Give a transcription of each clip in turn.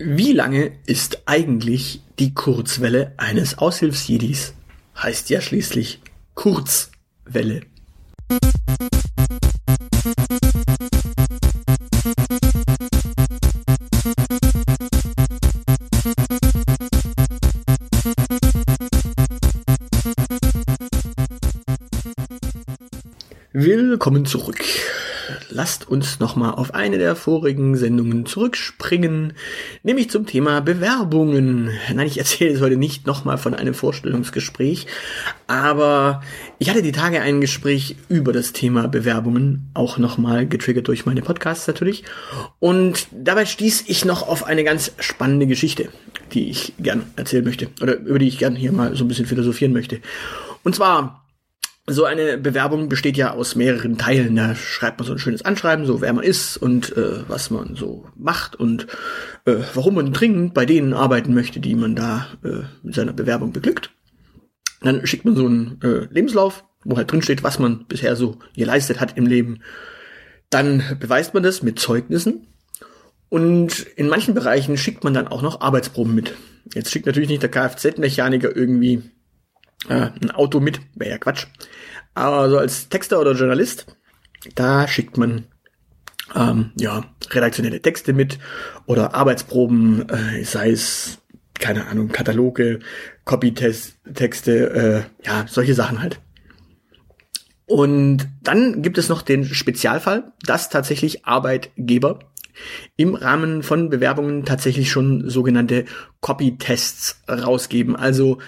Wie lange ist eigentlich die Kurzwelle eines Aushilfsjedis? Heißt ja schließlich Kurzwelle. Willkommen zurück lasst uns nochmal auf eine der vorigen Sendungen zurückspringen, nämlich zum Thema Bewerbungen. Nein, ich erzähle es heute nicht nochmal von einem Vorstellungsgespräch, aber ich hatte die Tage ein Gespräch über das Thema Bewerbungen, auch nochmal getriggert durch meine Podcasts natürlich. Und dabei stieß ich noch auf eine ganz spannende Geschichte, die ich gern erzählen möchte, oder über die ich gern hier mal so ein bisschen philosophieren möchte. Und zwar so eine Bewerbung besteht ja aus mehreren Teilen. Da schreibt man so ein schönes Anschreiben, so wer man ist und äh, was man so macht und äh, warum man dringend bei denen arbeiten möchte, die man da äh, mit seiner Bewerbung beglückt. Dann schickt man so einen äh, Lebenslauf, wo halt drin steht, was man bisher so geleistet hat im Leben. Dann beweist man das mit Zeugnissen. Und in manchen Bereichen schickt man dann auch noch Arbeitsproben mit. Jetzt schickt natürlich nicht der Kfz-Mechaniker irgendwie äh, ein Auto mit, wäre ja Quatsch. Aber so als Texter oder Journalist, da schickt man ähm, ja redaktionelle Texte mit oder Arbeitsproben, äh, sei es keine Ahnung Kataloge, Copy-Texte, äh, ja solche Sachen halt. Und dann gibt es noch den Spezialfall, dass tatsächlich Arbeitgeber im Rahmen von Bewerbungen tatsächlich schon sogenannte Copy-Tests rausgeben. Also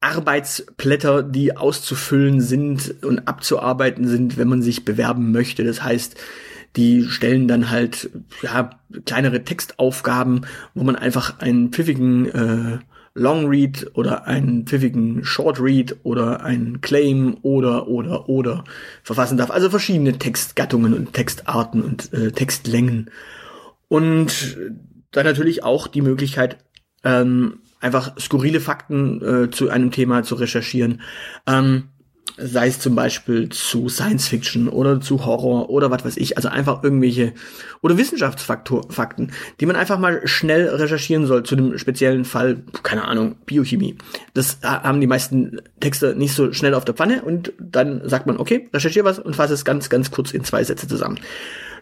Arbeitsblätter, die auszufüllen sind und abzuarbeiten sind, wenn man sich bewerben möchte. Das heißt, die stellen dann halt ja kleinere Textaufgaben, wo man einfach einen pfiffigen äh, Long Read oder einen pfiffigen Short Read oder einen Claim oder oder oder verfassen darf. Also verschiedene Textgattungen und Textarten und äh, Textlängen. Und dann natürlich auch die Möglichkeit, ähm, einfach skurrile Fakten äh, zu einem Thema zu recherchieren. Ähm, sei es zum Beispiel zu Science Fiction oder zu Horror oder was weiß ich, also einfach irgendwelche oder Wissenschaftsfakten, die man einfach mal schnell recherchieren soll zu einem speziellen Fall, keine Ahnung, Biochemie. Das haben die meisten Texte nicht so schnell auf der Pfanne und dann sagt man, okay, recherchiere was und fasse es ganz, ganz kurz in zwei Sätze zusammen.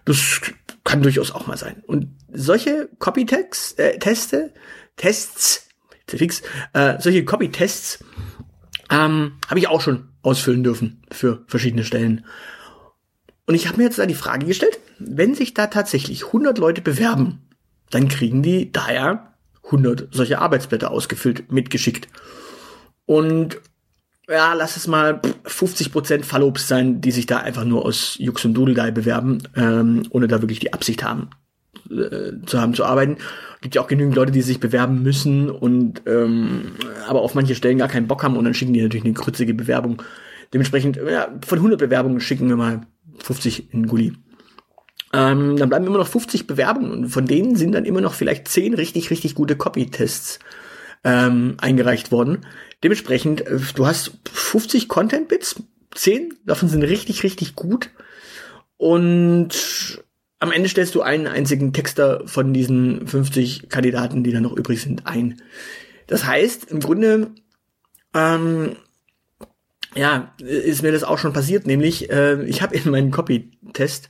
Das kann durchaus auch mal sein. Und solche Copy-Texte, äh, Teste, Tests fix. Äh, solche Copy-Tests ähm, habe ich auch schon ausfüllen dürfen für verschiedene Stellen. Und ich habe mir jetzt da die Frage gestellt, wenn sich da tatsächlich 100 Leute bewerben, dann kriegen die daher 100 solche Arbeitsblätter ausgefüllt, mitgeschickt. Und ja, lass es mal 50% Fallobst sein, die sich da einfach nur aus Jux und Dudeldei bewerben, ähm, ohne da wirklich die Absicht haben, äh, zu haben zu arbeiten gibt ja auch genügend Leute, die sich bewerben müssen und ähm, aber auf manche Stellen gar keinen Bock haben und dann schicken die natürlich eine krützige Bewerbung. Dementsprechend, ja, von 100 Bewerbungen schicken wir mal 50 in Gully. Ähm, dann bleiben immer noch 50 Bewerbungen und von denen sind dann immer noch vielleicht 10 richtig, richtig gute Copy-Tests ähm, eingereicht worden. Dementsprechend, äh, du hast 50 Content-Bits, 10 davon sind richtig, richtig gut und am Ende stellst du einen einzigen Texter von diesen 50 Kandidaten, die dann noch übrig sind, ein. Das heißt, im Grunde, ähm, ja, ist mir das auch schon passiert, nämlich äh, ich habe in meinen Copy-Test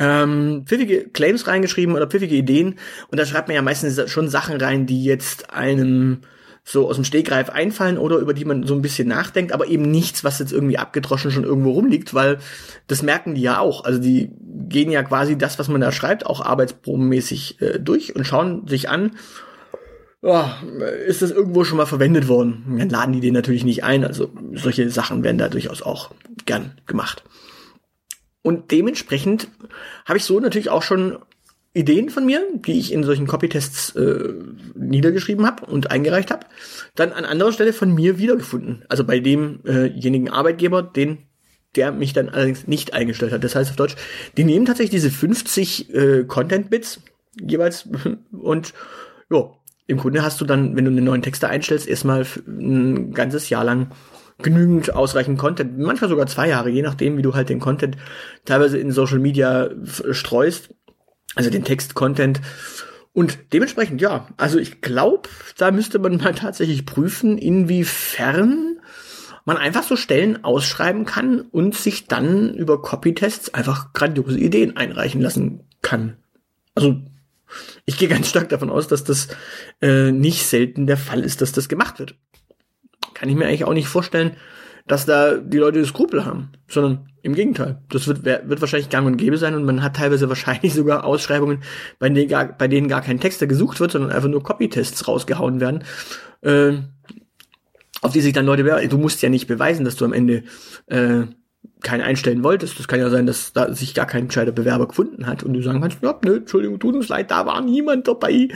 ähm, pfiffige Claims reingeschrieben oder pfiffige Ideen und da schreibt man ja meistens schon Sachen rein, die jetzt einem so aus dem Stegreif einfallen oder über die man so ein bisschen nachdenkt, aber eben nichts, was jetzt irgendwie abgedroschen schon irgendwo rumliegt, weil das merken die ja auch. Also die gehen ja quasi das, was man da schreibt, auch arbeitsprobenmäßig äh, durch und schauen sich an, ja, ist das irgendwo schon mal verwendet worden? Dann laden die den natürlich nicht ein. Also solche Sachen werden da durchaus auch gern gemacht. Und dementsprechend habe ich so natürlich auch schon Ideen von mir, die ich in solchen Copytests äh, niedergeschrieben habe und eingereicht habe, dann an anderer Stelle von mir wiedergefunden. Also bei demjenigen äh Arbeitgeber, den der mich dann allerdings nicht eingestellt hat. Das heißt auf Deutsch, die nehmen tatsächlich diese 50 äh, Content-Bits jeweils und ja, im Grunde hast du dann, wenn du einen neuen Texter einstellst, erstmal ein ganzes Jahr lang genügend ausreichend Content, manchmal sogar zwei Jahre, je nachdem, wie du halt den Content teilweise in Social Media streust also den Text-Content. Und dementsprechend, ja, also ich glaube, da müsste man mal tatsächlich prüfen, inwiefern man einfach so Stellen ausschreiben kann und sich dann über Copytests einfach grandiose Ideen einreichen lassen kann. Also ich gehe ganz stark davon aus, dass das äh, nicht selten der Fall ist, dass das gemacht wird. Kann ich mir eigentlich auch nicht vorstellen, dass da die Leute Skrupel haben, sondern im Gegenteil. Das wird, wird wahrscheinlich gang und gäbe sein und man hat teilweise wahrscheinlich sogar Ausschreibungen, bei denen gar, bei denen gar kein Texter gesucht wird, sondern einfach nur Copytests rausgehauen werden. Äh, auf die sich dann Leute bewerben. Du musst ja nicht beweisen, dass du am Ende äh, keinen einstellen wolltest. Das kann ja sein, dass da sich gar kein gescheiter Bewerber gefunden hat und du sagen kannst, ja, nö, Entschuldigung, tut uns leid, da war niemand dabei.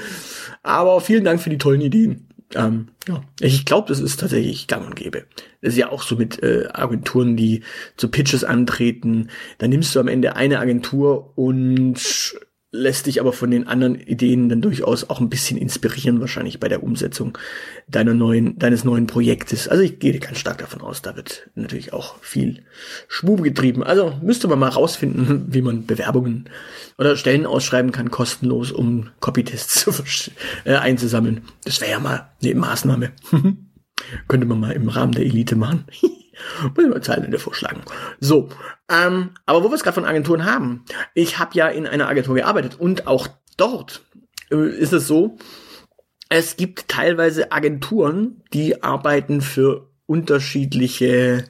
Aber vielen Dank für die tollen Ideen. Ähm, ja, ich glaube, das ist tatsächlich gang und gäbe. Das ist ja auch so mit äh, Agenturen, die zu Pitches antreten. Da nimmst du am Ende eine Agentur und lässt dich aber von den anderen Ideen dann durchaus auch ein bisschen inspirieren, wahrscheinlich bei der Umsetzung deiner neuen, deines neuen Projektes. Also ich gehe ganz stark davon aus, da wird natürlich auch viel Schwub getrieben. Also müsste man mal rausfinden, wie man Bewerbungen oder Stellen ausschreiben kann, kostenlos, um Copytests äh, einzusammeln. Das wäre ja mal eine Maßnahme. Könnte man mal im Rahmen der Elite machen. Muss ich mal Zeilenende vorschlagen. So, ähm, aber wo wir es gerade von Agenturen haben. Ich habe ja in einer Agentur gearbeitet und auch dort äh, ist es so, es gibt teilweise Agenturen, die arbeiten für unterschiedliche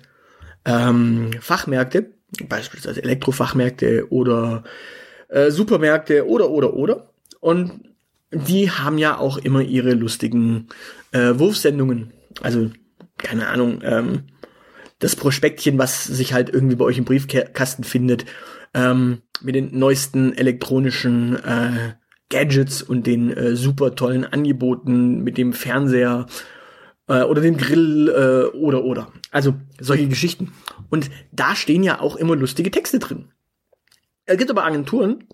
ähm, Fachmärkte, beispielsweise Elektrofachmärkte oder äh, Supermärkte oder oder oder. Und die haben ja auch immer ihre lustigen äh, Wurfsendungen. Also, keine Ahnung, ähm, das Prospektchen, was sich halt irgendwie bei euch im Briefkasten findet, ähm, mit den neuesten elektronischen äh, Gadgets und den äh, super tollen Angeboten mit dem Fernseher äh, oder dem Grill äh, oder oder. Also solche Geschichten. Und da stehen ja auch immer lustige Texte drin. Es gibt aber Agenturen,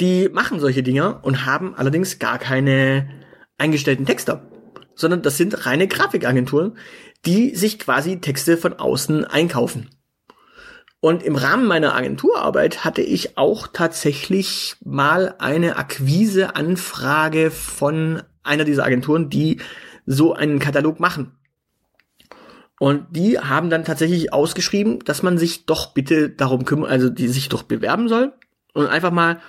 die machen solche Dinger und haben allerdings gar keine eingestellten Texter, sondern das sind reine Grafikagenturen, die sich quasi Texte von außen einkaufen. Und im Rahmen meiner Agenturarbeit hatte ich auch tatsächlich mal eine Akquiseanfrage von einer dieser Agenturen, die so einen Katalog machen. Und die haben dann tatsächlich ausgeschrieben, dass man sich doch bitte darum kümmert, also die sich doch bewerben soll und einfach mal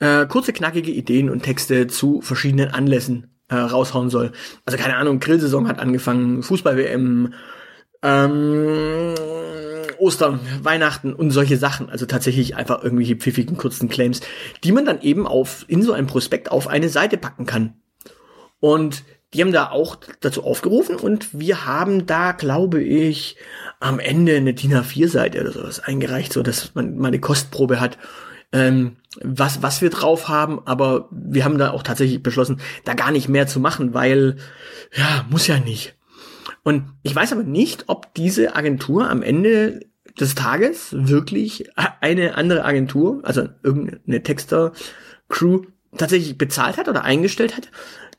äh, kurze, knackige Ideen und Texte zu verschiedenen Anlässen äh, raushauen soll. Also keine Ahnung, Grillsaison hat angefangen, Fußball-WM, ähm, Ostern, Weihnachten und solche Sachen. Also tatsächlich einfach irgendwelche pfiffigen, kurzen Claims, die man dann eben auf, in so einem Prospekt auf eine Seite packen kann. Und die haben da auch dazu aufgerufen und wir haben da, glaube ich, am Ende eine DIN A4-Seite oder sowas eingereicht, so dass man mal eine Kostprobe hat ähm, was, was wir drauf haben, aber wir haben da auch tatsächlich beschlossen, da gar nicht mehr zu machen, weil, ja, muss ja nicht. Und ich weiß aber nicht, ob diese Agentur am Ende des Tages wirklich eine andere Agentur, also irgendeine Texter-Crew tatsächlich bezahlt hat oder eingestellt hat,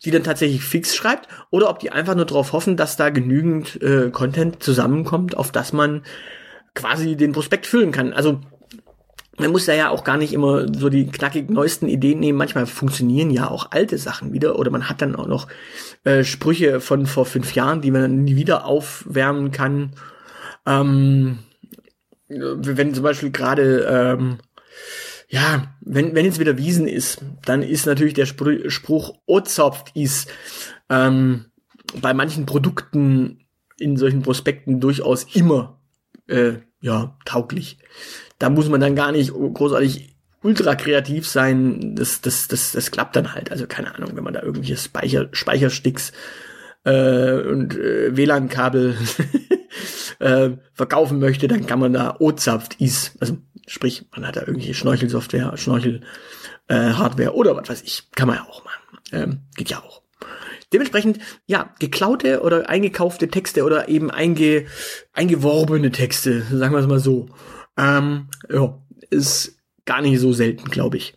die dann tatsächlich fix schreibt, oder ob die einfach nur darauf hoffen, dass da genügend äh, Content zusammenkommt, auf das man quasi den Prospekt füllen kann. Also man muss da ja auch gar nicht immer so die knackig neuesten Ideen nehmen. Manchmal funktionieren ja auch alte Sachen wieder oder man hat dann auch noch äh, Sprüche von vor fünf Jahren, die man dann nie wieder aufwärmen kann. Ähm, wenn zum Beispiel gerade ähm, ja, wenn, wenn jetzt wieder Wiesen ist, dann ist natürlich der Spr Spruch Ozopft ist ähm, bei manchen Produkten in solchen Prospekten durchaus immer äh, ja tauglich da muss man dann gar nicht großartig ultra kreativ sein. Das, das, das, das klappt dann halt. Also keine Ahnung, wenn man da irgendwelche Speicher, Speichersticks äh, und äh, WLAN-Kabel äh, verkaufen möchte, dann kann man da Ozapft is, also sprich, man hat da irgendwelche Schnorchelsoftware, Schnorchel äh, oder was weiß ich, kann man ja auch machen. Ähm, geht ja auch. Dementsprechend, ja, geklaute oder eingekaufte Texte oder eben einge, eingeworbene Texte, sagen wir es mal so, ähm, ja, ist gar nicht so selten, glaube ich.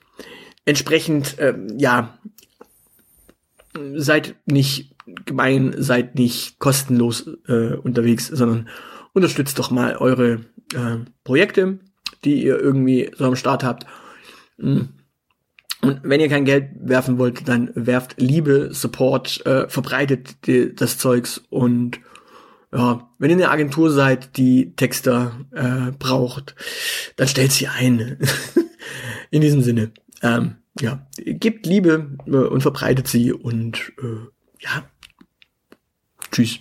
Entsprechend, ähm, ja, seid nicht gemein, seid nicht kostenlos äh, unterwegs, sondern unterstützt doch mal eure äh, Projekte, die ihr irgendwie so am Start habt. Und wenn ihr kein Geld werfen wollt, dann werft Liebe, Support, äh, verbreitet die, das Zeugs und ja, wenn ihr eine Agentur seid, die Texter äh, braucht, dann stellt sie ein. In diesem Sinne, ähm, ja, gebt Liebe äh, und verbreitet sie und äh, ja, tschüss.